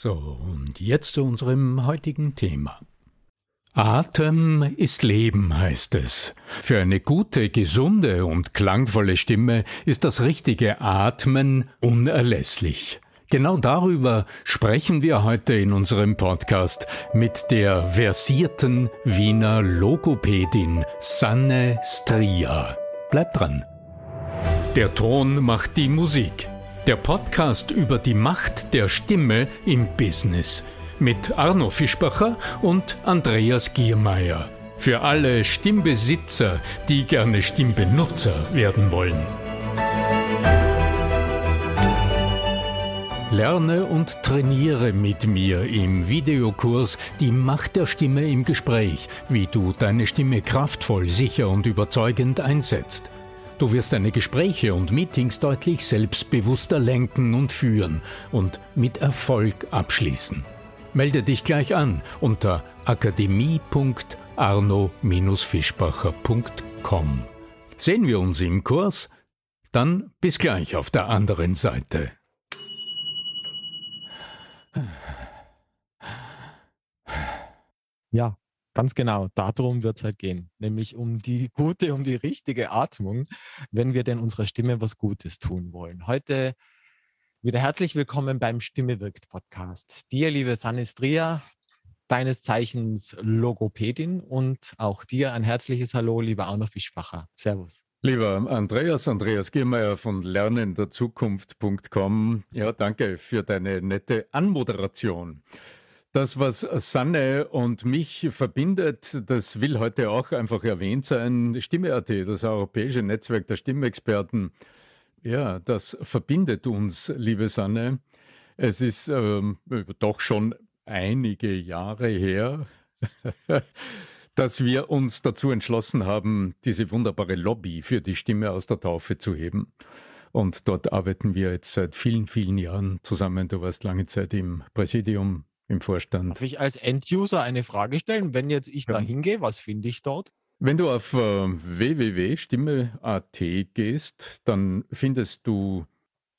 So, und jetzt zu unserem heutigen Thema. Atem ist Leben, heißt es. Für eine gute, gesunde und klangvolle Stimme ist das richtige Atmen unerlässlich. Genau darüber sprechen wir heute in unserem Podcast mit der versierten Wiener Logopädin Sanne Stria. Bleibt dran. Der Ton macht die Musik. Der Podcast über die Macht der Stimme im Business mit Arno Fischbacher und Andreas Giermeier. Für alle Stimmbesitzer, die gerne Stimmbenutzer werden wollen. Lerne und trainiere mit mir im Videokurs Die Macht der Stimme im Gespräch, wie du deine Stimme kraftvoll, sicher und überzeugend einsetzt. Du wirst deine Gespräche und Meetings deutlich selbstbewusster lenken und führen und mit Erfolg abschließen. Melde dich gleich an unter akademie.arno-fischbacher.com. Sehen wir uns im Kurs? Dann bis gleich auf der anderen Seite. Ja, Ganz genau, darum wird es halt gehen, nämlich um die gute, um die richtige Atmung, wenn wir denn unserer Stimme was Gutes tun wollen. Heute wieder herzlich willkommen beim Stimme wirkt Podcast. Dir, liebe Sanistria, deines Zeichens Logopädin und auch dir ein herzliches Hallo, lieber Arno Fischbacher. Servus. Lieber Andreas, Andreas Giermeier von lernenderzukunft.com. Ja, danke für deine nette Anmoderation. Das, was Sanne und mich verbindet, das will heute auch einfach erwähnt sein. Stimme.at, das europäische Netzwerk der Stimmexperten. Ja, das verbindet uns, liebe Sanne. Es ist ähm, doch schon einige Jahre her, dass wir uns dazu entschlossen haben, diese wunderbare Lobby für die Stimme aus der Taufe zu heben. Und dort arbeiten wir jetzt seit vielen, vielen Jahren zusammen. Du warst lange Zeit im Präsidium im Vorstand. Darf ich als Enduser eine Frage stellen? Wenn jetzt ich ja. da hingehe, was finde ich dort? Wenn du auf äh, www.stimme.at gehst, dann findest du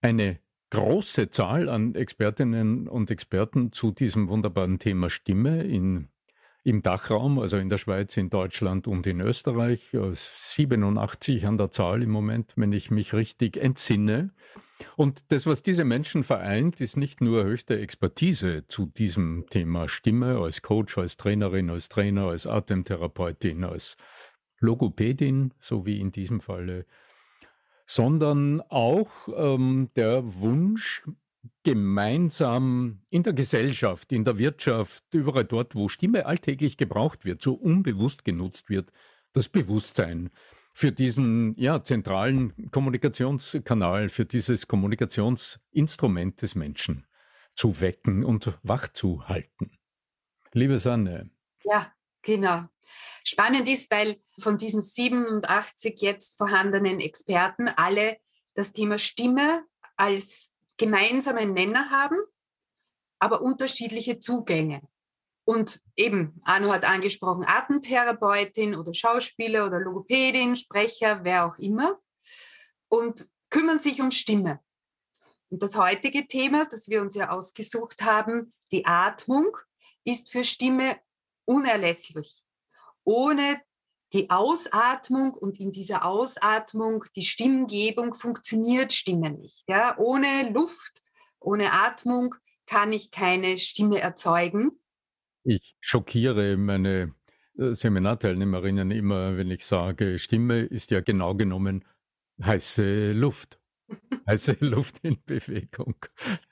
eine große Zahl an Expertinnen und Experten zu diesem wunderbaren Thema Stimme in im Dachraum, also in der Schweiz, in Deutschland und in Österreich, 87 an der Zahl im Moment, wenn ich mich richtig entsinne. Und das, was diese Menschen vereint, ist nicht nur höchste Expertise zu diesem Thema Stimme als Coach, als Trainerin, als Trainer, als Atemtherapeutin, als Logopädin, so wie in diesem Falle, sondern auch ähm, der Wunsch, gemeinsam in der Gesellschaft, in der Wirtschaft, überall dort, wo Stimme alltäglich gebraucht wird, so unbewusst genutzt wird, das Bewusstsein für diesen ja, zentralen Kommunikationskanal, für dieses Kommunikationsinstrument des Menschen zu wecken und wach zu halten. Liebe Sanne. Ja, genau. Spannend ist, weil von diesen 87 jetzt vorhandenen Experten alle das Thema Stimme als gemeinsamen Nenner haben, aber unterschiedliche Zugänge. Und eben, Arno hat angesprochen, Atemtherapeutin oder Schauspieler oder Logopädin, Sprecher, wer auch immer, und kümmern sich um Stimme. Und das heutige Thema, das wir uns ja ausgesucht haben, die Atmung, ist für Stimme unerlässlich. Ohne die Ausatmung und in dieser Ausatmung die Stimmgebung funktioniert Stimme nicht. Ja? Ohne Luft, ohne Atmung kann ich keine Stimme erzeugen. Ich schockiere meine äh, Seminarteilnehmerinnen immer, wenn ich sage, Stimme ist ja genau genommen heiße Luft. heiße Luft in Bewegung.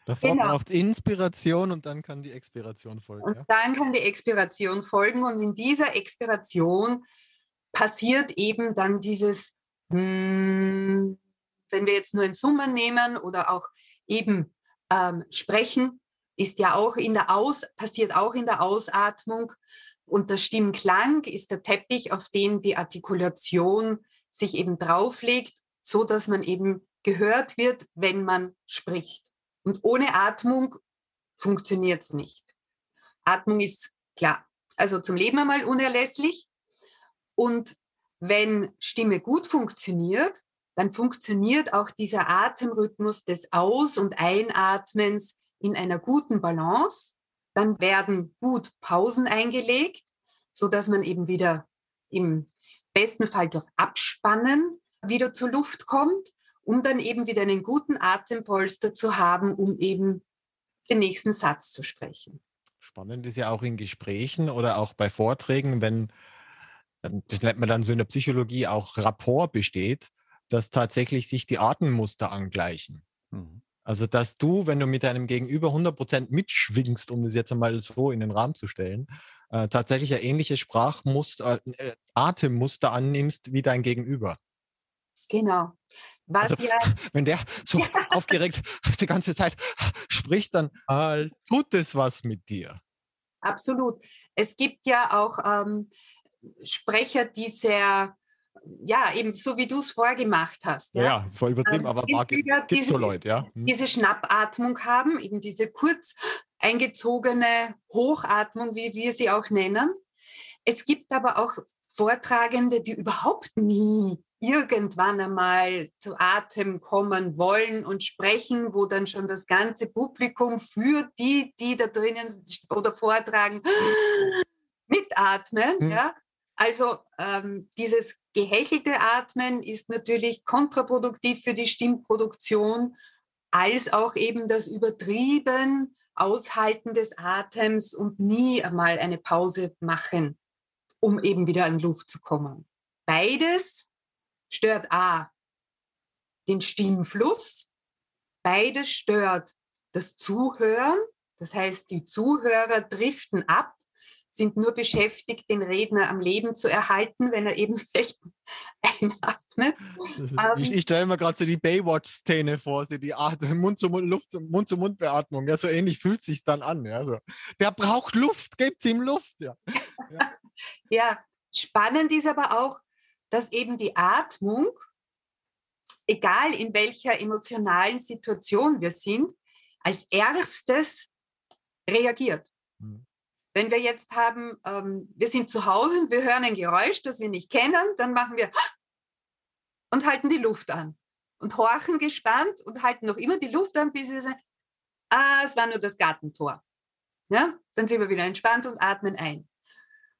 Davor genau. braucht Inspiration und dann kann die Expiration folgen. Und ja? dann kann die Expiration folgen und in dieser Expiration passiert eben dann dieses, hm, wenn wir jetzt nur in Summen nehmen oder auch eben ähm, sprechen, ist ja auch in der Aus, passiert auch in der Ausatmung. Und der Stimmklang ist der Teppich, auf den die Artikulation sich eben drauflegt, so dass man eben gehört wird, wenn man spricht. Und ohne Atmung funktioniert es nicht. Atmung ist klar, also zum Leben einmal unerlässlich. Und wenn Stimme gut funktioniert, dann funktioniert auch dieser Atemrhythmus des Aus- und Einatmens in einer guten Balance. Dann werden gut Pausen eingelegt, sodass man eben wieder im besten Fall durch Abspannen wieder zur Luft kommt, um dann eben wieder einen guten Atempolster zu haben, um eben den nächsten Satz zu sprechen. Spannend ist ja auch in Gesprächen oder auch bei Vorträgen, wenn, das nennt man dann so in der Psychologie auch Rapport besteht, dass tatsächlich sich die Atemmuster angleichen. Mhm. Also, dass du, wenn du mit deinem Gegenüber 100% mitschwingst, um das jetzt einmal so in den Rahmen zu stellen, äh, tatsächlich ein ähnliches Sprachmuster, äh, Atemmuster annimmst wie dein Gegenüber. Genau. Was also, ja, wenn der so ja. aufgeregt die ganze Zeit spricht, dann halt, tut es was mit dir. Absolut. Es gibt ja auch ähm, Sprecher, die sehr ja, eben so wie du es vorgemacht hast. Ja, ja voll übertrieben, ähm, aber gibt es so Leute, ja. Hm. Diese Schnappatmung haben, eben diese kurz eingezogene Hochatmung, wie wir sie auch nennen. Es gibt aber auch Vortragende, die überhaupt nie irgendwann einmal zu Atem kommen wollen und sprechen, wo dann schon das ganze Publikum für die, die da drinnen oder vortragen, mitatmen. Hm. Ja? Also ähm, dieses gehächelte Atmen ist natürlich kontraproduktiv für die Stimmproduktion, als auch eben das übertrieben Aushalten des Atems und nie einmal eine Pause machen, um eben wieder an Luft zu kommen. Beides stört A, den Stimmfluss, beides stört das Zuhören, das heißt, die Zuhörer driften ab sind nur beschäftigt, den Redner am Leben zu erhalten, wenn er eben schlecht einatmet. ich, ich stelle mir gerade so die Baywatch-Szene vor, so die Mund-zu-Mund-Beatmung. Ja, so ähnlich fühlt sich dann an. Ja, so. Der braucht Luft, gebt ihm Luft. Ja. ja. ja, spannend ist aber auch, dass eben die Atmung, egal in welcher emotionalen Situation wir sind, als erstes reagiert. Wenn wir jetzt haben, ähm, wir sind zu Hause und wir hören ein Geräusch, das wir nicht kennen, dann machen wir und halten die Luft an und horchen gespannt und halten noch immer die Luft an, bis wir sagen, ah, es war nur das Gartentor. Ja? Dann sind wir wieder entspannt und atmen ein.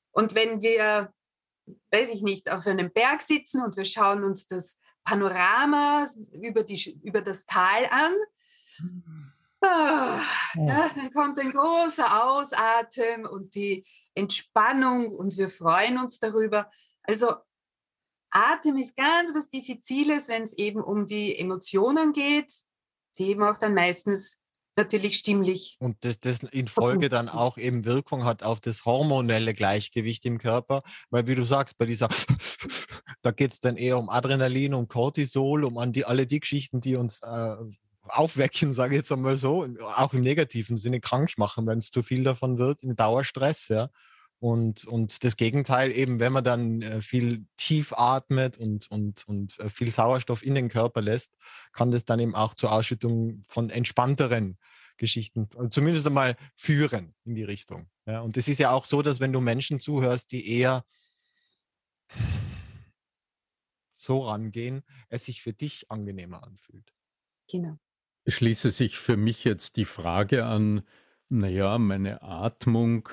Und wenn wir, weiß ich nicht, auf einem Berg sitzen und wir schauen uns das Panorama über, die, über das Tal an, mhm. Ah, ja, dann kommt ein großer Ausatmen und die Entspannung und wir freuen uns darüber. Also Atem ist ganz was Diffiziles, wenn es eben um die Emotionen geht, die eben auch dann meistens natürlich stimmlich. Und das, das in Folge dann auch eben Wirkung hat auf das hormonelle Gleichgewicht im Körper, weil wie du sagst, bei dieser, da geht es dann eher um Adrenalin, um Cortisol, um an die, alle die Geschichten, die uns äh, aufwecken, sage ich jetzt einmal so, auch im negativen Sinne krank machen, wenn es zu viel davon wird, in Dauerstress, ja. Und, und das Gegenteil eben, wenn man dann äh, viel tief atmet und, und, und äh, viel Sauerstoff in den Körper lässt, kann das dann eben auch zur Ausschüttung von entspannteren Geschichten, also zumindest einmal führen in die Richtung. Ja, und es ist ja auch so, dass wenn du Menschen zuhörst, die eher so rangehen, es sich für dich angenehmer anfühlt. Genau. Schließe sich für mich jetzt die Frage an, naja, meine Atmung,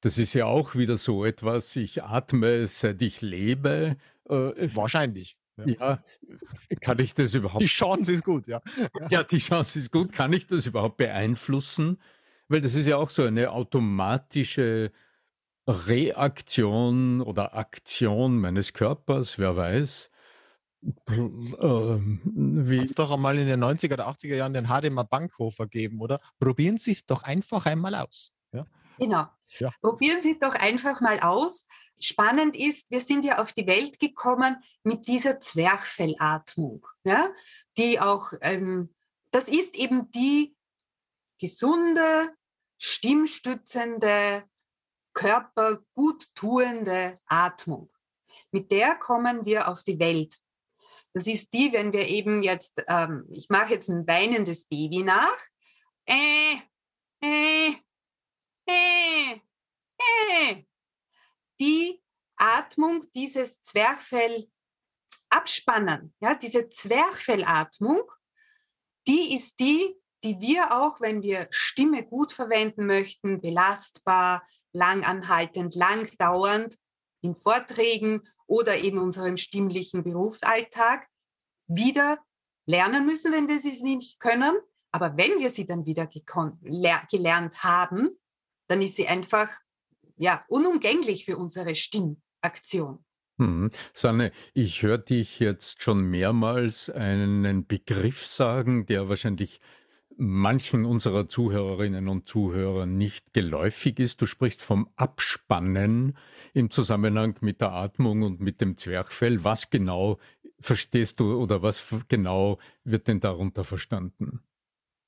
das ist ja auch wieder so etwas, ich atme seit ich lebe. Äh, Wahrscheinlich. Ja. ja. kann ich das überhaupt? Die Chance ist gut, ja. Ja, die Chance ist gut. Kann ich das überhaupt beeinflussen? Weil das ist ja auch so eine automatische Reaktion oder Aktion meines Körpers, wer weiß. Ähm, wie es doch einmal in den 90er oder 80er Jahren den Hademar Bankhofer geben, oder? Probieren Sie es doch einfach einmal aus. Ja? Genau. Ja. Probieren Sie es doch einfach mal aus. Spannend ist, wir sind ja auf die Welt gekommen mit dieser Zwerchfellatmung, ja? die auch, ähm, das ist eben die gesunde, stimmstützende, körperguttuende Atmung. Mit der kommen wir auf die Welt. Das ist die, wenn wir eben jetzt, ähm, ich mache jetzt ein weinendes Baby nach. Äh, äh, äh, äh. Die Atmung, dieses Zwerchfell abspannen, ja, diese Zwerchfellatmung, die ist die, die wir auch, wenn wir Stimme gut verwenden möchten, belastbar, langanhaltend, langdauernd, in Vorträgen oder eben unserem stimmlichen Berufsalltag wieder lernen müssen, wenn wir sie nicht können. Aber wenn wir sie dann wieder gelernt haben, dann ist sie einfach ja, unumgänglich für unsere Stimmaktion. Hm. Sanne, ich höre dich jetzt schon mehrmals einen Begriff sagen, der wahrscheinlich manchen unserer Zuhörerinnen und Zuhörer nicht geläufig ist. Du sprichst vom Abspannen im Zusammenhang mit der Atmung und mit dem Zwerchfell. Was genau verstehst du oder was genau wird denn darunter verstanden?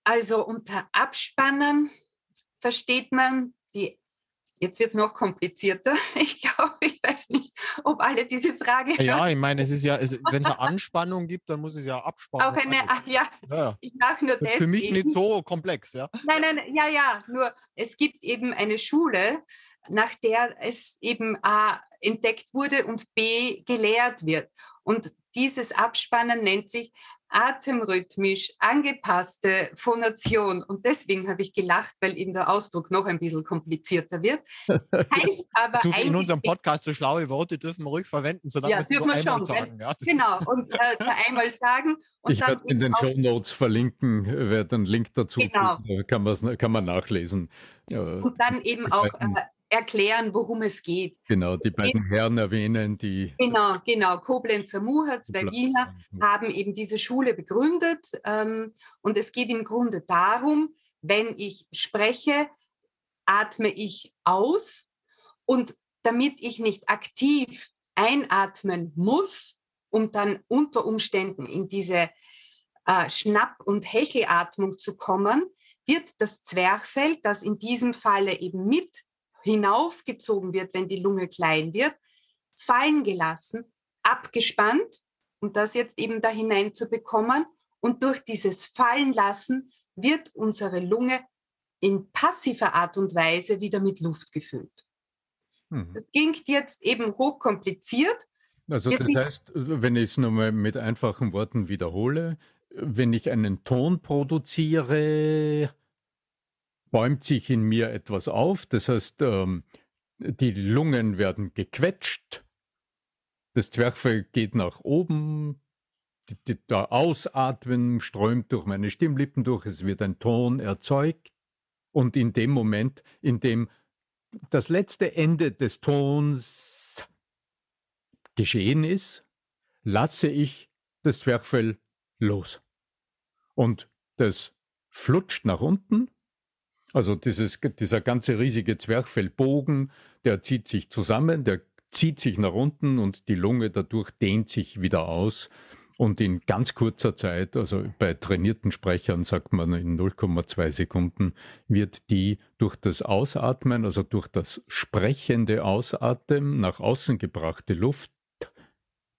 Also unter Abspannen versteht man die Jetzt wird es noch komplizierter. Ich glaube, ich weiß nicht, ob alle diese Frage. Ja, ich meine, es ist ja, wenn es eine Anspannung gibt, dann muss es ja abspannen. Auch eine, ach, ja, ja, ich mache nur das. Für mich eben. nicht so komplex, ja. Nein, nein, ja, ja, nur es gibt eben eine Schule, nach der es eben A entdeckt wurde und B gelehrt wird. Und dieses Abspannen nennt sich atemrhythmisch angepasste Phonation. Und deswegen habe ich gelacht, weil eben der Ausdruck noch ein bisschen komplizierter wird. Heißt aber du, in unserem Podcast so schlaue Worte dürfen wir ruhig verwenden, solange ja, wir es schon, sagen. Ja, genau, und äh, einmal sagen. Und ich werde in den Show Notes verlinken, werde einen Link dazu, genau. kann, kann man nachlesen. Und dann eben auch äh, erklären, worum es geht. Genau, die beiden Herren erwähnen, die. Genau, genau. Koblenzer Muher, zwei Wiener, haben eben diese Schule begründet. Ähm, und es geht im Grunde darum, wenn ich spreche, atme ich aus. Und damit ich nicht aktiv einatmen muss, um dann unter Umständen in diese äh, Schnapp- und Hechelatmung zu kommen, wird das Zwerchfell, das in diesem Falle eben mit hinaufgezogen wird, wenn die Lunge klein wird, fallen gelassen, abgespannt, um das jetzt eben da hinein zu bekommen. Und durch dieses Fallenlassen wird unsere Lunge in passiver Art und Weise wieder mit Luft gefüllt. Mhm. Das klingt jetzt eben hochkompliziert. Also das heißt, wenn ich es nochmal mit einfachen Worten wiederhole, wenn ich einen Ton produziere, bäumt sich in mir etwas auf. Das heißt, ähm, die Lungen werden gequetscht, das Zwerchfell geht nach oben, die, die, der Ausatmen strömt durch meine Stimmlippen durch, es wird ein Ton erzeugt. Und in dem Moment, in dem das letzte Ende des Tons geschehen ist, lasse ich das Zwerchfell los. Und das flutscht nach unten also dieses, dieser ganze riesige Zwerchfellbogen, der zieht sich zusammen, der zieht sich nach unten und die Lunge dadurch dehnt sich wieder aus. Und in ganz kurzer Zeit, also bei trainierten Sprechern sagt man in 0,2 Sekunden, wird die durch das Ausatmen, also durch das sprechende Ausatmen nach außen gebrachte Luft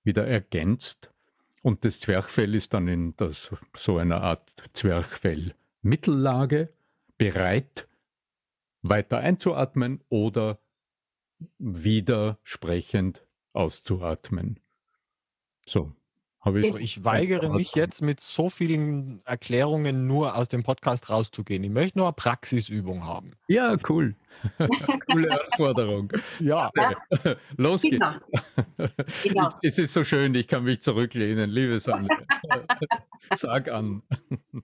wieder ergänzt. Und das Zwerchfell ist dann in das, so einer Art Zwerchfell-Mittellage bereit, weiter einzuatmen oder wieder sprechend auszuatmen. So, Habe ich, ich weigere mich jetzt mit so vielen Erklärungen nur aus dem Podcast rauszugehen. Ich möchte nur eine Praxisübung haben. Ja, cool. Coole Anforderung. Ja. Los geht's. Genau. Genau. Es ist so schön, ich kann mich zurücklehnen, liebe Sanne. Sag an.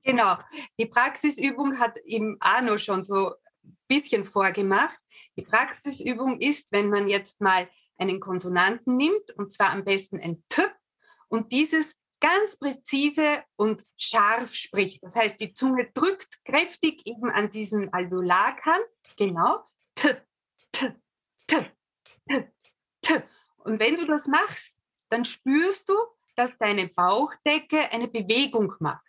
Genau. Die Praxisübung hat ihm Arno schon so ein bisschen vorgemacht. Die Praxisübung ist, wenn man jetzt mal einen Konsonanten nimmt, und zwar am besten ein T, und dieses ganz präzise und scharf spricht. Das heißt, die Zunge drückt kräftig eben an diesen Alveolarkern. Genau. T, t, t, t, t. Und wenn du das machst, dann spürst du, dass deine Bauchdecke eine Bewegung macht.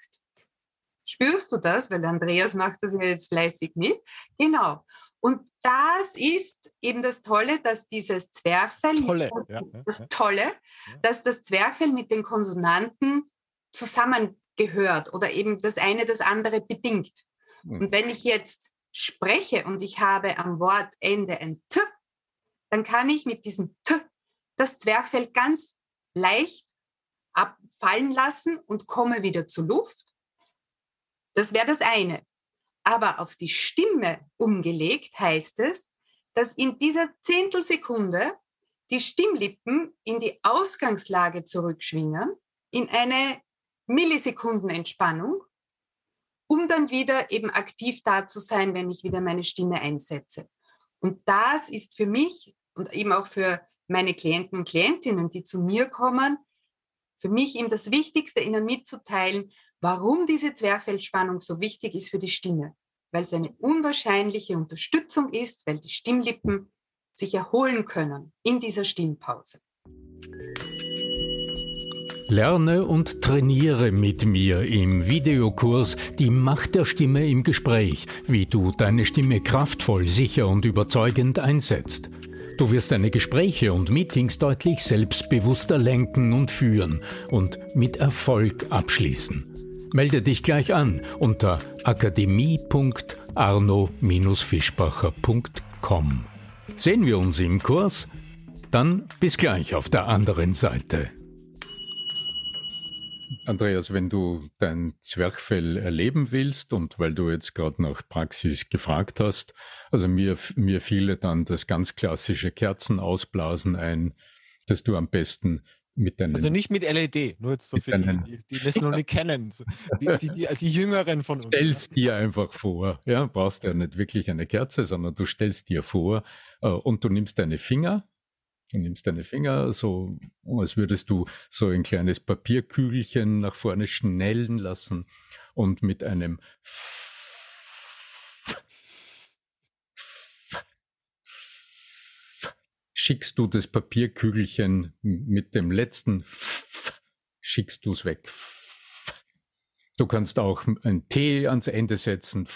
Spürst du das? Weil Andreas macht das ja jetzt fleißig mit. Genau. Und das ist eben das Tolle, dass dieses Zwerchfell, Tolle, ja, das ja, Tolle, dass das Zwerchfell mit den Konsonanten zusammengehört oder eben das eine das andere bedingt. Mhm. Und wenn ich jetzt spreche und ich habe am Wortende ein T, dann kann ich mit diesem T das Zwerchfell ganz leicht abfallen lassen und komme wieder zur Luft. Das wäre das eine. Aber auf die Stimme umgelegt heißt es, dass in dieser Zehntelsekunde die Stimmlippen in die Ausgangslage zurückschwingen, in eine Millisekundenentspannung, um dann wieder eben aktiv da zu sein, wenn ich wieder meine Stimme einsetze. Und das ist für mich und eben auch für meine Klienten und Klientinnen, die zu mir kommen, für mich eben das Wichtigste, ihnen mitzuteilen, warum diese Zwerchfellspannung so wichtig ist für die Stimme. Weil es eine unwahrscheinliche Unterstützung ist, weil die Stimmlippen sich erholen können in dieser Stimmpause. Lerne und trainiere mit mir im Videokurs Die Macht der Stimme im Gespräch, wie du deine Stimme kraftvoll, sicher und überzeugend einsetzt. Du wirst deine Gespräche und Meetings deutlich selbstbewusster lenken und führen und mit Erfolg abschließen. Melde dich gleich an unter akademie.arno-fischbacher.com. Sehen wir uns im Kurs? Dann bis gleich auf der anderen Seite. Andreas, wenn du dein Zwerchfell erleben willst und weil du jetzt gerade nach Praxis gefragt hast, also mir, mir fiele dann das ganz klassische Kerzenausblasen ein, dass du am besten mit deinen, also nicht mit LED, nur jetzt so für die, die, die das noch nicht kennen. Die, die, die, die, Jüngeren von uns. Stellst dir einfach vor, ja, brauchst ja nicht wirklich eine Kerze, sondern du stellst dir vor äh, und du nimmst deine Finger, du nimmst deine Finger so, als würdest du so ein kleines Papierkügelchen nach vorne schnellen lassen und mit einem schickst du das Papierkügelchen mit dem letzten schickst du es weg. Du kannst auch ein T ans Ende setzen.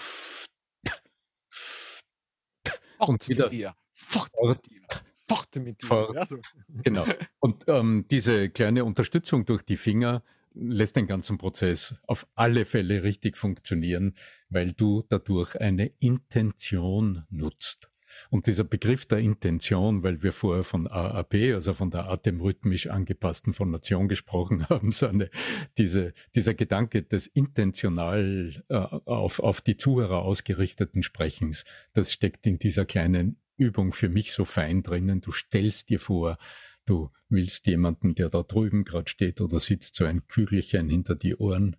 Und wieder. Mit dir. Fort mit dir. Fort mit dir. Fort. Ja, so. Genau. Und ähm, diese kleine Unterstützung durch die Finger lässt den ganzen Prozess auf alle Fälle richtig funktionieren, weil du dadurch eine Intention nutzt. Und dieser Begriff der Intention, weil wir vorher von AAP, also von der atemrhythmisch angepassten Phonation gesprochen haben, so diese, dieser Gedanke des intentional äh, auf, auf die Zuhörer ausgerichteten Sprechens, das steckt in dieser kleinen Übung für mich so fein drinnen. Du stellst dir vor, du willst jemanden, der da drüben gerade steht oder sitzt, so ein Kügelchen hinter die Ohren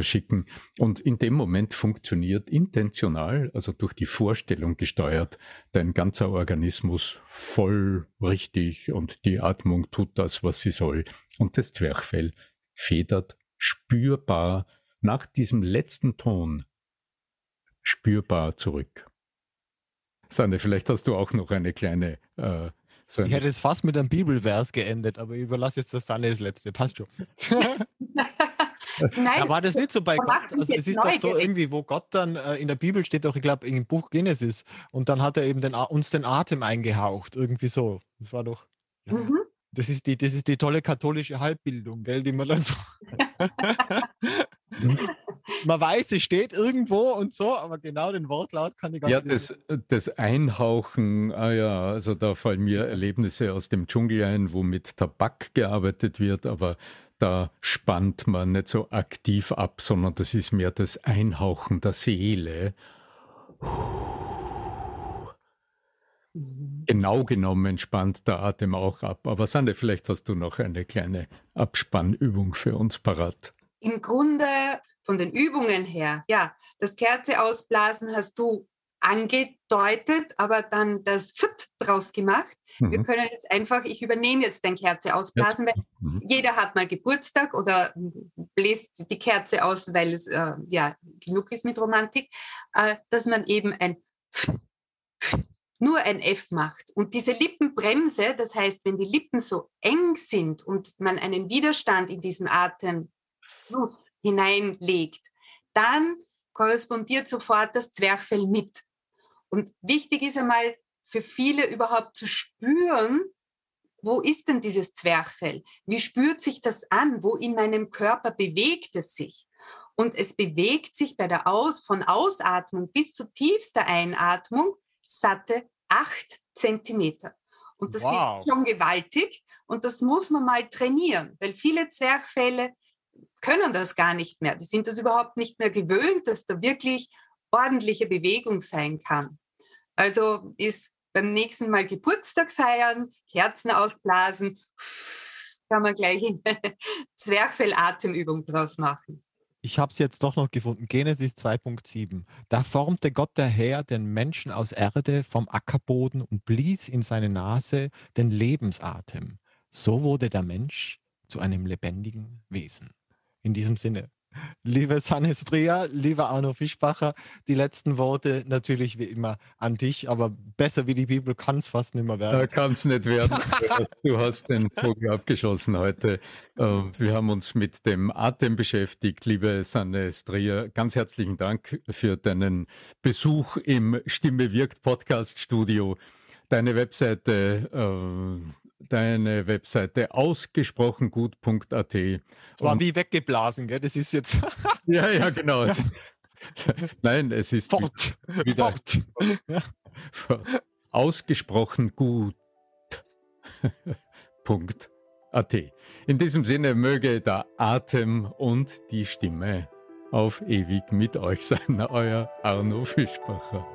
schicken. Und in dem Moment funktioniert intentional, also durch die Vorstellung gesteuert, dein ganzer Organismus voll richtig und die Atmung tut das, was sie soll. Und das Zwerchfell federt spürbar nach diesem letzten Ton spürbar zurück. Sanne, vielleicht hast du auch noch eine kleine. Äh, so ich hätte es fast mit einem Bibelvers geendet, aber ich überlasse jetzt das Sanne das letzte. Passt schon. Nein, ja, war das nicht so bei Gott? Also es ist doch so irgendwie, wo Gott dann äh, in der Bibel steht, auch ich glaube im Buch Genesis, und dann hat er eben den, uns den Atem eingehaucht, irgendwie so. Das war doch. Ja. Mhm. Das ist die, das ist die tolle katholische Halbbildung, gell, die man dann so. man weiß, es steht irgendwo und so, aber genau den Wortlaut kann ich gar ja, nicht. Ja, das, das Einhauchen, ah ja, also da fallen mir Erlebnisse aus dem Dschungel ein, wo mit Tabak gearbeitet wird, aber da spannt man nicht so aktiv ab, sondern das ist mehr das Einhauchen der Seele. Genau genommen spannt der Atem auch ab. Aber Sande, vielleicht hast du noch eine kleine Abspannübung für uns parat. Im Grunde von den Übungen her, ja, das Kerze ausblasen hast du angedeutet, aber dann das Pfüt draus gemacht. Mhm. Wir können jetzt einfach, ich übernehme jetzt dein Kerze ausblasen, weil mhm. jeder hat mal Geburtstag oder bläst die Kerze aus, weil es äh, ja genug ist mit Romantik, äh, dass man eben ein nur ein F macht. Und diese Lippenbremse, das heißt, wenn die Lippen so eng sind und man einen Widerstand in diesen Atemfluss hineinlegt, dann korrespondiert sofort das Zwerchfell mit. Und wichtig ist einmal für viele überhaupt zu spüren, wo ist denn dieses Zwerchfell? Wie spürt sich das an? Wo in meinem Körper bewegt es sich? Und es bewegt sich bei der Aus, von Ausatmung bis zu tiefster Einatmung satte acht Zentimeter. Und das wow. ist schon gewaltig und das muss man mal trainieren, weil viele Zwerchfälle können das gar nicht mehr. Die sind das überhaupt nicht mehr gewöhnt, dass da wirklich ordentliche Bewegung sein kann. Also ist beim nächsten Mal Geburtstag feiern, Kerzen ausblasen, kann man gleich eine Zwerchfellatemübung draus machen. Ich habe es jetzt doch noch gefunden. Genesis 2.7. Da formte Gott der Herr den Menschen aus Erde vom Ackerboden und blies in seine Nase den Lebensatem. So wurde der Mensch zu einem lebendigen Wesen. In diesem Sinne. Liebe Sanestria, lieber Arno Fischbacher, die letzten Worte natürlich wie immer an dich, aber besser wie die Bibel kann es fast nicht mehr werden. Da kann es nicht werden. du hast den Vogel abgeschossen heute. Ähm, wir haben uns mit dem Atem beschäftigt, liebe Sanestria. Ganz herzlichen Dank für deinen Besuch im Stimme wirkt Podcast Studio deine Webseite, äh, deine Webseite ausgesprochengut.at. Es war wie weggeblasen, gell? Das ist jetzt. ja, ja, genau. Nein, es ist fort. Wieder fort. fort. Ausgesprochen gut. Punkt. AT. In diesem Sinne möge der Atem und die Stimme auf ewig mit euch sein, euer Arno Fischbacher.